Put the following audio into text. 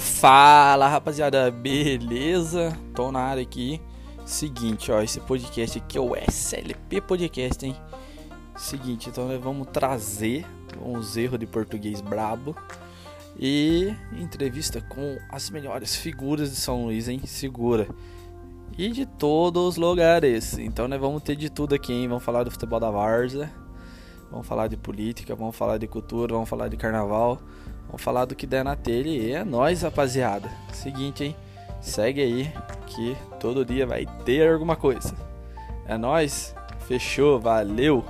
Fala rapaziada, beleza? Tô na área aqui. Seguinte, ó, esse podcast aqui é o SLP Podcast, hein? Seguinte, então nós vamos trazer uns erros de português brabo e entrevista com as melhores figuras de São Luís, hein? Segura. E de todos os lugares. Então nós vamos ter de tudo aqui, hein? Vamos falar do futebol da Varsa, vamos falar de política, vamos falar de cultura, vamos falar de carnaval. Vamos falar do que der na telha e é nóis, rapaziada. Seguinte, hein? Segue aí que todo dia vai ter alguma coisa. É nóis? Fechou, valeu!